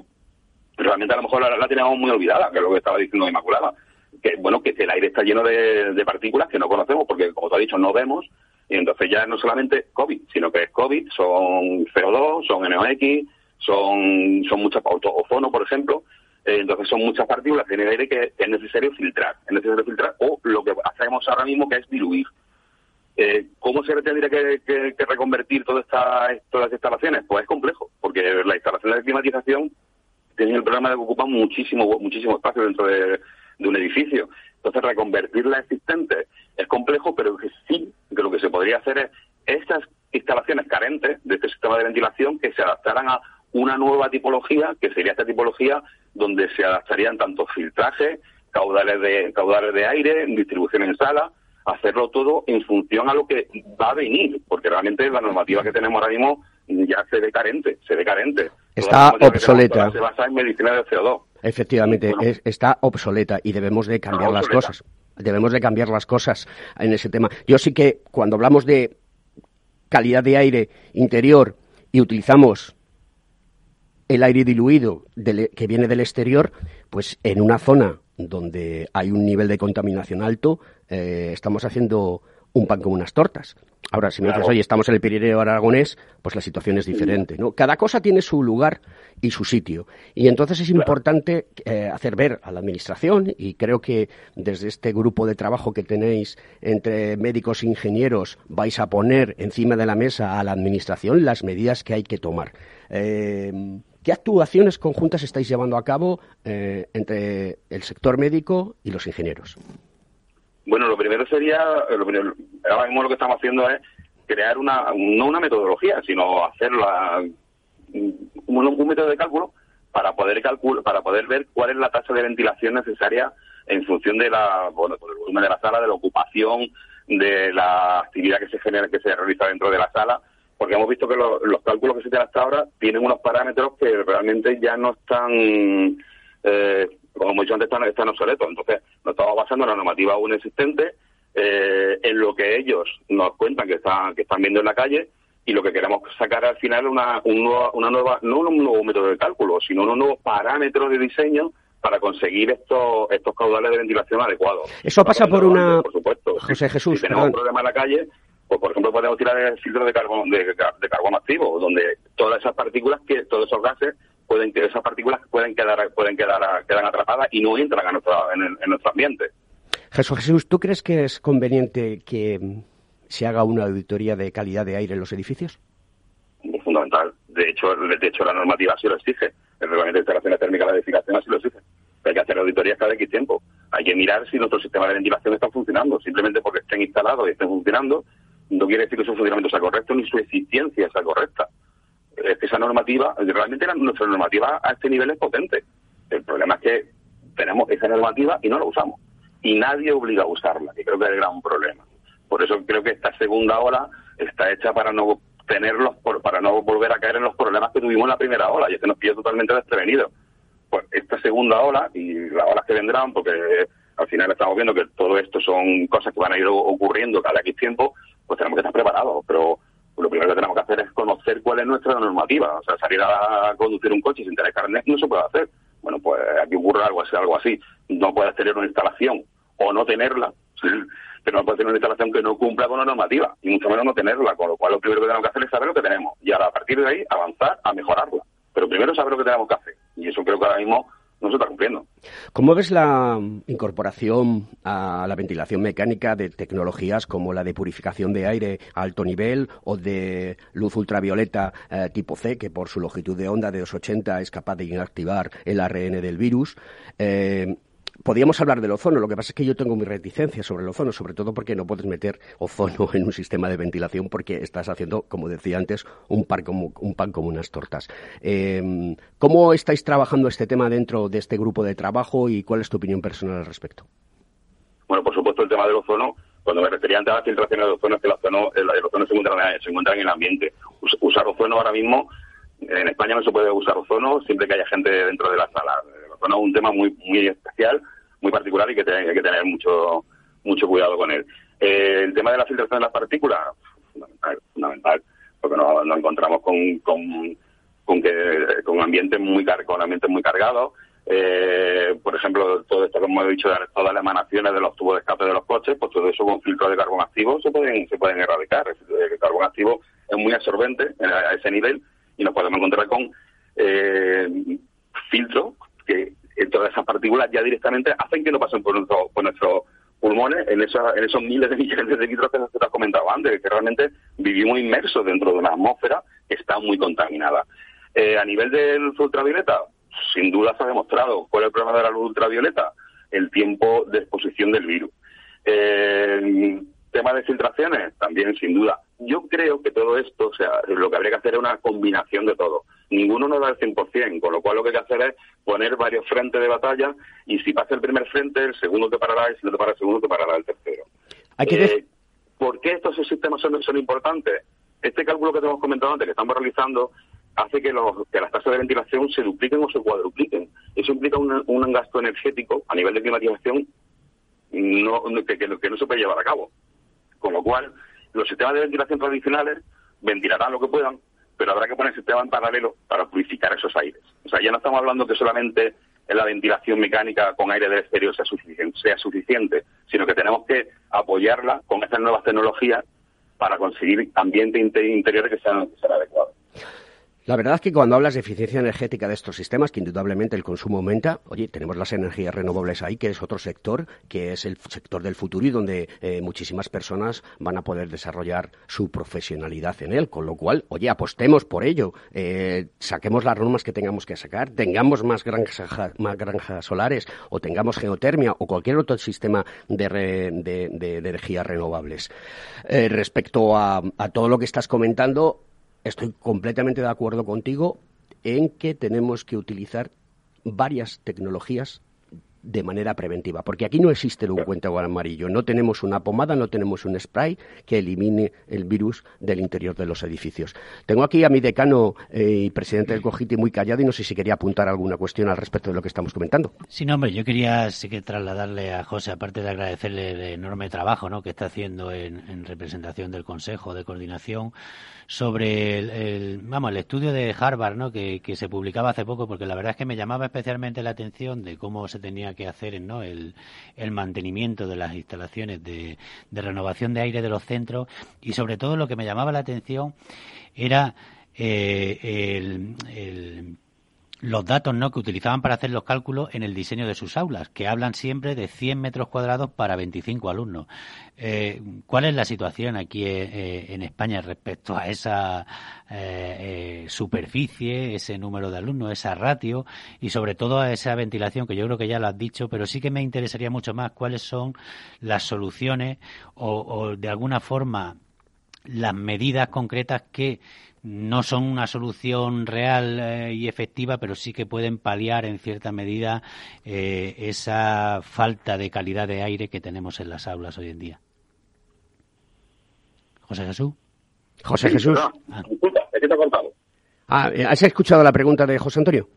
realmente a lo mejor la, teníamos muy olvidada, que es lo que estaba diciendo Inmaculada. Que bueno, que el aire está lleno de, partículas que no conocemos, porque como te ha dicho, no vemos, y entonces ya no solamente COVID, sino que es COVID, son CO2, son NOx, son, son muchas ozono, por ejemplo, eh, entonces son muchas partículas en el aire que es necesario filtrar, es necesario filtrar, o lo que hacemos ahora mismo que es diluir. Eh, ¿Cómo se tendría que, reconvertir todas estas todas las instalaciones? Pues es complejo, porque las instalaciones de climatización tienen el problema de que ocupan muchísimo, muchísimo espacio dentro de, un edificio. Entonces, reconvertir las existentes es complejo, pero que sí, que lo que se podría hacer es estas instalaciones carentes de este sistema de ventilación que se adaptaran a una nueva tipología, que sería esta tipología donde se adaptarían tanto filtrajes, caudales de, caudales de aire, distribución en sala, hacerlo todo en función a lo que va a venir, porque realmente la normativa que tenemos ahora mismo ya se ve carente, se ve carente. Está obsoleta. Se basa en medicina de CO2. Efectivamente, está obsoleta y debemos de cambiar las cosas. Debemos de cambiar las cosas en ese tema. Yo sí que cuando hablamos de calidad de aire interior y utilizamos el aire diluido que viene del exterior, pues en una zona donde hay un nivel de contaminación alto, eh, estamos haciendo un pan con unas tortas. Ahora, si me dices, oye, estamos en el Pirineo aragonés, pues la situación es diferente, ¿no? Cada cosa tiene su lugar y su sitio. Y entonces es importante eh, hacer ver a la Administración, y creo que desde este grupo de trabajo que tenéis entre médicos e ingenieros vais a poner encima de la mesa a la Administración las medidas que hay que tomar. Eh, ¿Qué actuaciones conjuntas estáis llevando a cabo eh, entre el sector médico y los ingenieros? Bueno, lo primero sería, lo ahora mismo lo que estamos haciendo es crear una, no una metodología, sino hacer un, método de cálculo para poder calcular, para poder ver cuál es la tasa de ventilación necesaria en función de la, bueno, del volumen de la sala, de la ocupación, de la actividad que se genera, que se realiza dentro de la sala, porque hemos visto que los cálculos que se tienen hasta ahora tienen unos parámetros que realmente ya no están, eh, como hemos dicho antes, están, están obsoletos. Entonces, nos estamos basando en la normativa aún existente, eh, en lo que ellos nos cuentan que están, que están viendo en la calle, y lo que queremos sacar al final es una, una nueva, no un nuevo método de cálculo, sino unos nuevos parámetros de diseño para conseguir estos estos caudales de ventilación adecuados. Eso pasa por una... Por supuesto. José Jesús. Si tenemos un problema en la calle, pues por ejemplo podemos tirar el filtro de carbón de, carbono activo, donde todas esas partículas, que todos esos gases pueden que esas partículas pueden quedar pueden quedar quedan atrapadas y no entran a nuestro, en, nuestro ambiente. Jesús Jesús, ¿tú crees que es conveniente que se haga una auditoría de calidad de aire en los edificios? Es fundamental. De hecho, de hecho la normativa sí lo exige. El reglamento de instalaciones térmicas de la edificación así lo exige hay que hacer auditorías cada X tiempo. Hay que mirar si nuestro sistema de ventilación está funcionando. Simplemente porque estén instalados y estén funcionando, no quiere decir que su funcionamiento sea correcto ni su eficiencia sea correcta. Es que esa normativa, realmente nuestra normativa a este nivel es potente. El problema es que tenemos esa normativa y no la usamos. Y nadie obliga a usarla, y creo que es el gran problema. Por eso creo que esta segunda ola está hecha para no tenerlos, para no volver a caer en los problemas que tuvimos en la primera ola, y es que nos pilló totalmente desprevenidos pues esta segunda ola y las olas que vendrán, porque al final estamos viendo que todo esto son cosas que van a ir ocurriendo cada X tiempo, pues tenemos que estar preparados. Pero lo primero que tenemos que hacer es conocer cuál es nuestra normativa. O sea, salir a conducir un coche sin tener carnet no se puede hacer. Bueno, pues aquí ocurre algo así. Algo así. No puedes tener una instalación o no tenerla, pero no puedes tener una instalación que no cumpla con la normativa y mucho menos no tenerla. Con lo cual, lo primero que tenemos que hacer es saber lo que tenemos y a partir de ahí avanzar a mejorarla. Pero primero saber lo que tenemos que hacer y eso creo que ahora mismo no se está cumpliendo. ¿Cómo ves la incorporación a la ventilación mecánica de tecnologías como la de purificación de aire a alto nivel o de luz ultravioleta eh, tipo C, que por su longitud de onda de 280 es capaz de inactivar el ARN del virus? Eh, Podríamos hablar del ozono, lo que pasa es que yo tengo mi reticencia sobre el ozono, sobre todo porque no puedes meter ozono en un sistema de ventilación porque estás haciendo, como decía antes, un, pan como, un pan como unas tortas. Eh, ¿Cómo estáis trabajando este tema dentro de este grupo de trabajo y cuál es tu opinión personal al respecto? Bueno, por supuesto, el tema del ozono, cuando me refería antes a las filtraciones de ozono, es que el ozono, el, ozono se, encuentra, se encuentra en el ambiente. Usar ozono ahora mismo, en España no se puede usar ozono siempre que haya gente dentro de la sala es un tema muy muy especial, muy particular y que hay que tener mucho mucho cuidado con él. Eh, el tema de la filtración de las partículas, fundamental, porque nos, encontramos con, con, con, que, con ambientes muy con ambientes muy cargados. Eh, por ejemplo, todo esto, como he dicho, todas las emanaciones de los tubos de escape de los coches, pues todo eso con filtros de carbón activo se pueden, se pueden erradicar. El carbón activo es muy absorbente a ese nivel y nos podemos encontrar con eh, filtros que todas esas partículas ya directamente hacen que no pasen por, nuestro, por nuestros pulmones en, en esos miles de millones de litros que te has comentado antes, que realmente vivimos inmersos dentro de una atmósfera que está muy contaminada. Eh, a nivel del ultravioleta, sin duda se ha demostrado cuál es el problema de la luz ultravioleta, el tiempo de exposición del virus. Eh, tema de filtraciones, también sin duda. Yo creo que todo esto, o sea, lo que habría que hacer es una combinación de todo. Ninguno nos da el 100%, con lo cual lo que hay que hacer es poner varios frentes de batalla y si pasa el primer frente, el segundo te parará y si no te para el segundo, te parará el tercero. Eh, ¿Por qué estos sistemas son, son importantes? Este cálculo que te hemos comentado antes, que estamos realizando, hace que, los, que las tasas de ventilación se dupliquen o se cuadrupliquen. Eso implica un, un gasto energético a nivel de climatización no, que, que, no se puede llevar a cabo. Con lo cual, los sistemas de ventilación tradicionales ventilarán lo que puedan, pero habrá que poner sistemas en paralelo para purificar esos aires. O sea, ya no estamos hablando que solamente la ventilación mecánica con aire del exterior sea suficiente, sea suficiente, sino que tenemos que apoyarla con estas nuevas tecnologías para conseguir ambientes interiores que sean adecuados. La verdad es que cuando hablas de eficiencia energética de estos sistemas, que indudablemente el consumo aumenta, oye, tenemos las energías renovables ahí, que es otro sector, que es el sector del futuro y donde eh, muchísimas personas van a poder desarrollar su profesionalidad en él. Con lo cual, oye, apostemos por ello, eh, saquemos las normas que tengamos que sacar, tengamos más granjas, más granjas solares o tengamos geotermia o cualquier otro sistema de, de, energías renovables. Eh, respecto a todo lo que estás comentando, estoy completamente de acuerdo contigo en que tenemos que utilizar varias tecnologías de manera preventiva, porque aquí no existe el ungüento amarillo, no tenemos una pomada, no tenemos un spray que elimine el virus del interior de los edificios. Tengo aquí a mi decano eh, y presidente del COGITI muy callado y no sé si quería apuntar alguna cuestión al respecto de lo que estamos comentando. Sí, no, hombre, yo quería sí que trasladarle a José, aparte de agradecerle el enorme trabajo ¿no? que está haciendo en, representación del Consejo de Coordinación, sobre el, vamos, el estudio de Harvard ¿no? Que, se publicaba hace poco, porque la verdad es que me llamaba especialmente la atención de cómo se tenía que hacer ¿no? el, el mantenimiento de las instalaciones de, de renovación de aire de los centros y sobre todo lo que me llamaba la atención era eh, el, los datos ¿no? que utilizaban para hacer los cálculos en el diseño de sus aulas, que hablan siempre de 100 metros cuadrados para 25 alumnos. Eh, ¿Cuál es la situación aquí eh, en España respecto a esa superficie, ese número de alumnos, esa ratio y sobre todo a esa ventilación, que yo creo que ya lo has dicho, pero sí que me interesaría mucho más cuáles son las soluciones o de alguna forma las medidas concretas que no son una solución real eh, y efectiva, pero sí que pueden paliar en cierta medida eh, esa falta de calidad de aire que tenemos en las aulas hoy en día. José Jesús. José Jesús. Ah. ¿qué te ha contado? Ah, ¿Has escuchado la pregunta de José Antonio?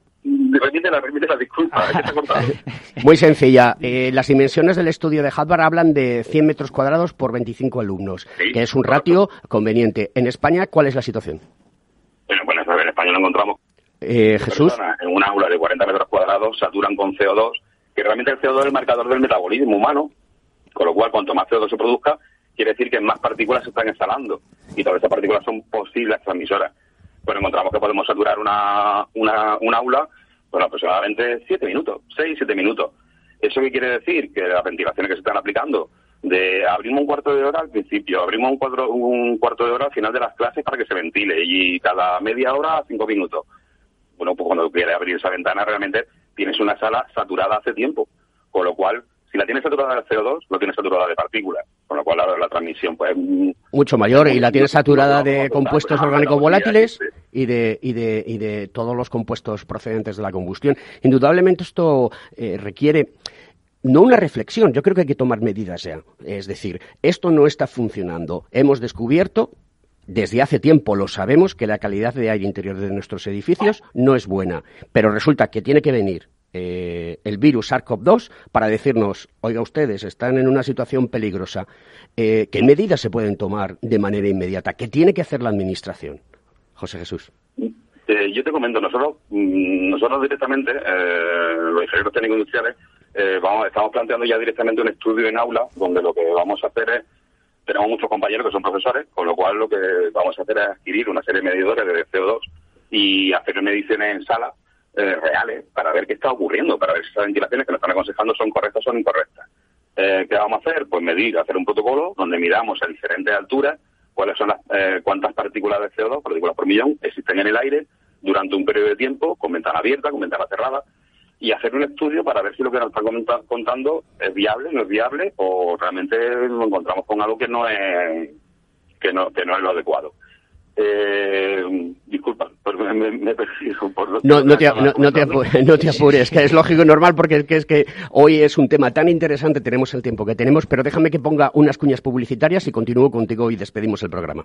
Disculpa. Muy sencilla. Eh, las dimensiones del estudio de Harvard hablan de 100 metros cuadrados por 25 alumnos, que es un ratio conveniente. En España, ¿cuál es la situación? Bueno, bueno en España lo encontramos. Eh, Jesús. En un aula de 40 metros cuadrados saturan con CO2, que realmente el CO2 es el marcador del metabolismo humano, con lo cual cuanto más CO2 se produzca, quiere decir que más partículas se están instalando y todas esas partículas son posibles transmisoras. Pues encontramos que podemos saturar una, una, un aula bueno, aproximadamente siete minutos, seis, siete minutos. ¿Eso qué quiere decir? Que las ventilaciones que se están aplicando, de abrimos un cuarto de hora al principio, abrimos un, cuatro, un cuarto de hora al final de las clases para que se ventile y cada media hora cinco minutos. Bueno, pues cuando quieres abrir esa ventana realmente tienes una sala saturada hace tiempo, con lo cual si la tienes saturada de CO2, lo tienes saturada de partículas, con lo cual la, la transmisión pues mucho mayor y la tienes saturada de compuestos orgánicos volátiles y de, y de y de todos los compuestos procedentes de la combustión. Indudablemente esto eh, requiere no una reflexión, yo creo que hay que tomar medidas ya. Es decir, esto no está funcionando. Hemos descubierto desde hace tiempo lo sabemos que la calidad de aire interior de nuestros edificios no es buena, pero resulta que tiene que venir eh, el virus SARS-CoV-2 para decirnos, oiga ustedes, están en una situación peligrosa, eh, ¿qué medidas se pueden tomar de manera inmediata? ¿Qué tiene que hacer la Administración? José Jesús. Eh, yo te comento, nosotros mm, nosotros directamente, los ingenieros técnicos industriales, vamos, estamos planteando ya directamente un estudio en aula donde lo que vamos a hacer es, tenemos muchos compañeros que son profesores, con lo cual lo que vamos a hacer es adquirir una serie de medidores de CO2 y hacer mediciones en sala eh, reales para ver qué está ocurriendo, para ver si esas ventilaciones que nos están aconsejando son correctas o son incorrectas. Eh, ¿Qué vamos a hacer? Pues medir, hacer un protocolo donde midamos a diferentes alturas cuáles son las, eh, cuántas partículas de CO2, partículas por millón, existen en el aire durante un periodo de tiempo, con ventana abierta, con ventana cerrada, y hacer un estudio para ver si lo que nos están contando es viable, no es viable, o realmente nos encontramos con algo que no es que no, que no es lo adecuado. Eh, disculpa, me, me por no, no, te, no, te apures, no, te apures, que es lógico y normal porque es que, es que hoy es un tema tan interesante, tenemos el tiempo que tenemos, pero déjame que ponga unas cuñas publicitarias y continúo contigo y despedimos el programa.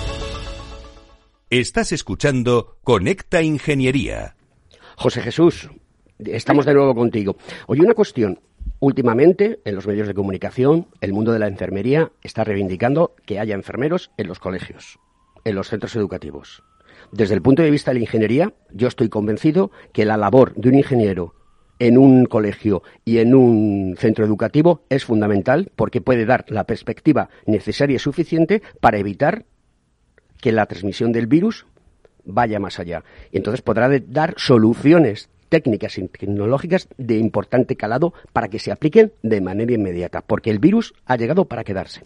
Estás escuchando Conecta Ingeniería. José Jesús, estamos de nuevo contigo. Oye, una cuestión. Últimamente, en los medios de comunicación, el mundo de la enfermería está reivindicando que haya enfermeros en los colegios, en los centros educativos. Desde el punto de vista de la ingeniería, yo estoy convencido que la labor de un ingeniero en un colegio y en un centro educativo es fundamental porque puede dar la perspectiva necesaria y suficiente para evitar que la transmisión del virus vaya más allá. Y entonces podrá dar soluciones técnicas y tecnológicas de importante calado para que se apliquen de manera inmediata, porque el virus ha llegado para quedarse.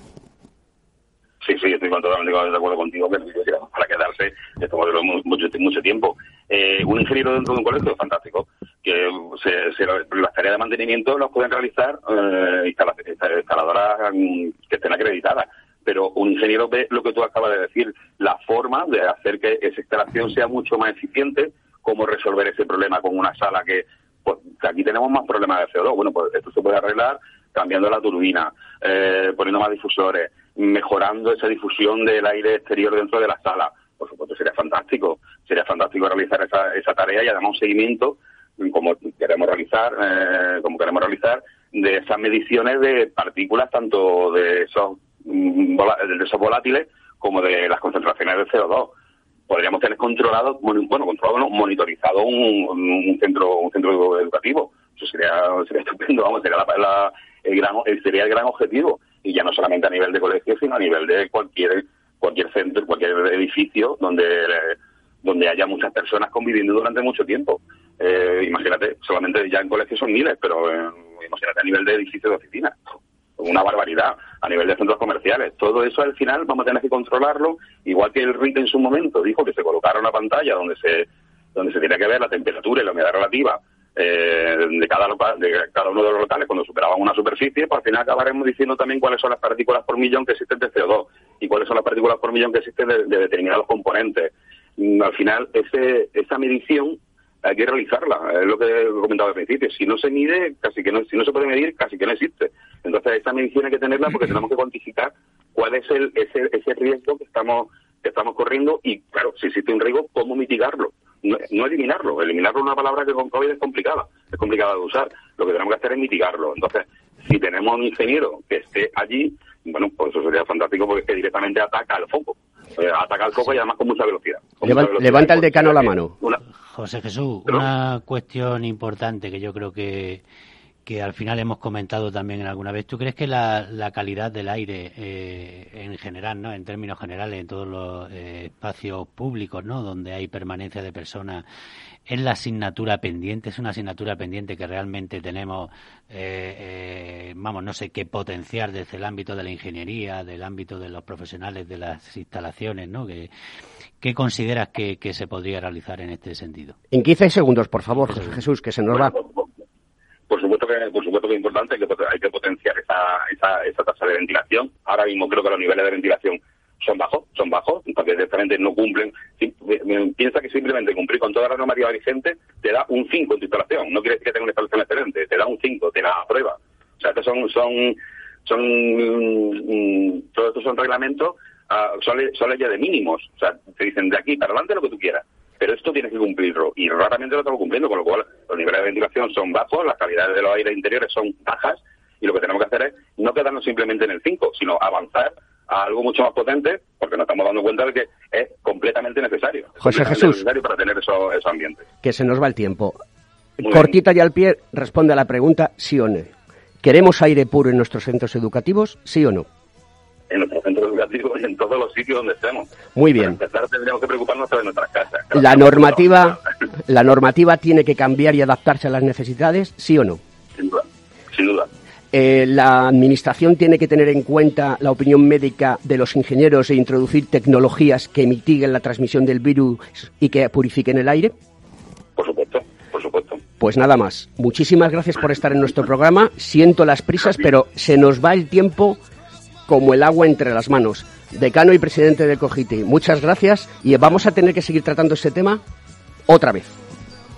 Sí, sí, estoy totalmente de acuerdo contigo que el virus ha llegado para quedarse, esto va mucho, tiempo. Eh, un ingeniero dentro de un colegio es fantástico, que se, las tareas de mantenimiento las pueden realizar eh, instaladoras mm, que estén acreditadas pero un ingeniero ve lo que tú acabas de decir, la forma de hacer que esa instalación sea mucho más eficiente, cómo resolver ese problema con una sala que, pues, aquí tenemos más problemas de CO2. Bueno, pues esto se puede arreglar cambiando la turbina, eh, poniendo más difusores, mejorando esa difusión del aire exterior dentro de la sala. Por supuesto, sería fantástico. Sería fantástico realizar esa, esa tarea y además un seguimiento como queremos realizar, eh, como queremos realizar, de esas mediciones de partículas, tanto de esos de esos volátiles como de las concentraciones de CO2. Podríamos tener controlado, bueno, controlado, monitorizado un, centro un centro educativo. Eso sería, sería estupendo, vamos, sería, el gran, sería el gran objetivo. Y ya no solamente a nivel de colegio, sino a nivel de cualquier cualquier centro, cualquier edificio donde donde haya muchas personas conviviendo durante mucho tiempo. Eh, imagínate, solamente ya en colegios son miles, pero imagínate a nivel de edificios de oficinas una barbaridad a nivel de centros comerciales. Todo eso al final vamos a tener que controlarlo, igual que el RIT en su momento dijo que se colocara una pantalla donde se donde se tiene que ver la temperatura y la humedad relativa eh, de cada de cada uno de los locales cuando superaban una superficie, pues al final acabaremos diciendo también cuáles son las partículas por millón que existen de CO2 y cuáles son las partículas por millón que existen de, de determinados componentes. Mm, al final, ese, esa medición hay que realizarla, es lo que he comentado al principio. Si no se mide, casi que no, si no se puede medir, casi que no existe. Entonces, esa medición hay que tenerla porque tenemos que cuantificar cuál es el, ese, ese riesgo que estamos, que estamos corriendo y, claro, si existe un riesgo, cómo mitigarlo. No, eliminarlo. Eliminarlo es una palabra que con COVID es complicada, es complicada de usar. Lo que tenemos que hacer es mitigarlo. Entonces, si tenemos un ingeniero que esté allí, bueno, pues eso sería fantástico porque directamente ataca al foco. Eh, ataca al foco y además con mucha velocidad. levanta el decano la mano. José Jesús, una cuestión importante que yo creo que, que al final hemos comentado también en alguna vez. ¿Tú crees que la, la calidad del aire eh, en general, ¿no? en términos generales, en todos los eh, espacios públicos, ¿no? donde hay permanencia de personas, es la asignatura pendiente? ¿Es una asignatura pendiente que realmente tenemos, eh, vamos, no sé qué potenciar desde el ámbito de la ingeniería, del ámbito de los profesionales de las instalaciones, ¿no? que ¿Qué consideras que, se podría realizar en este sentido? En 15 segundos, por favor, Jesús, que se nos va. Por supuesto que por supuesto que es importante, hay que, hay que potenciar esa, esa, tasa de ventilación. Ahora mismo creo que los niveles de ventilación son bajos, son bajos, porque directamente no cumplen. Piensa que simplemente cumplir con toda la normativa vigente te da un 5 en tu instalación. No quiere decir que tenga una instalación excelente, te da un 5, te da prueba. O sea, estos son, son, son, mm, todos estos son reglamentos uh, son, leyes de mínimos. O sea, te dicen de aquí para adelante lo que tú quieras. Pero esto tienes que cumplirlo y raramente lo estamos cumpliendo, con lo cual los niveles de ventilación son bajos, las calidades de los aires interiores son bajas y lo que tenemos que hacer es no quedarnos simplemente en el 5, sino avanzar a algo mucho más potente, porque nos estamos dando cuenta de que es completamente necesario. José Jesús. necesario para tener esos, ambientes. Que se nos va el tiempo. Cortita y al pie, responde a la pregunta sí o no. ¿Queremos aire puro en nuestros centros educativos, sí o no? En nuestros centros educativos y en todos los sitios donde estemos. Muy bien. Para empezar tendríamos que preocuparnos de nuestras casas. La normativa, la normativa tiene que cambiar y adaptarse a las necesidades, ¿sí o no? Sin duda, sin duda. Eh, la administración tiene que tener en cuenta la opinión médica de los ingenieros e introducir tecnologías que mitiguen la transmisión del virus y que purifiquen el aire. Pues nada más. Muchísimas gracias por estar en nuestro programa. Siento las prisas, pero se nos va el tiempo como el agua entre las manos. Decano y presidente de Cogiti, muchas gracias y vamos a tener que seguir tratando este tema otra vez.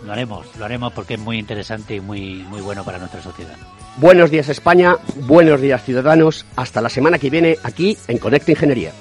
Lo haremos, lo haremos porque es muy interesante y muy, muy bueno para nuestra sociedad. Buenos días España, buenos días ciudadanos. Hasta la semana que viene aquí en Conecta Ingeniería.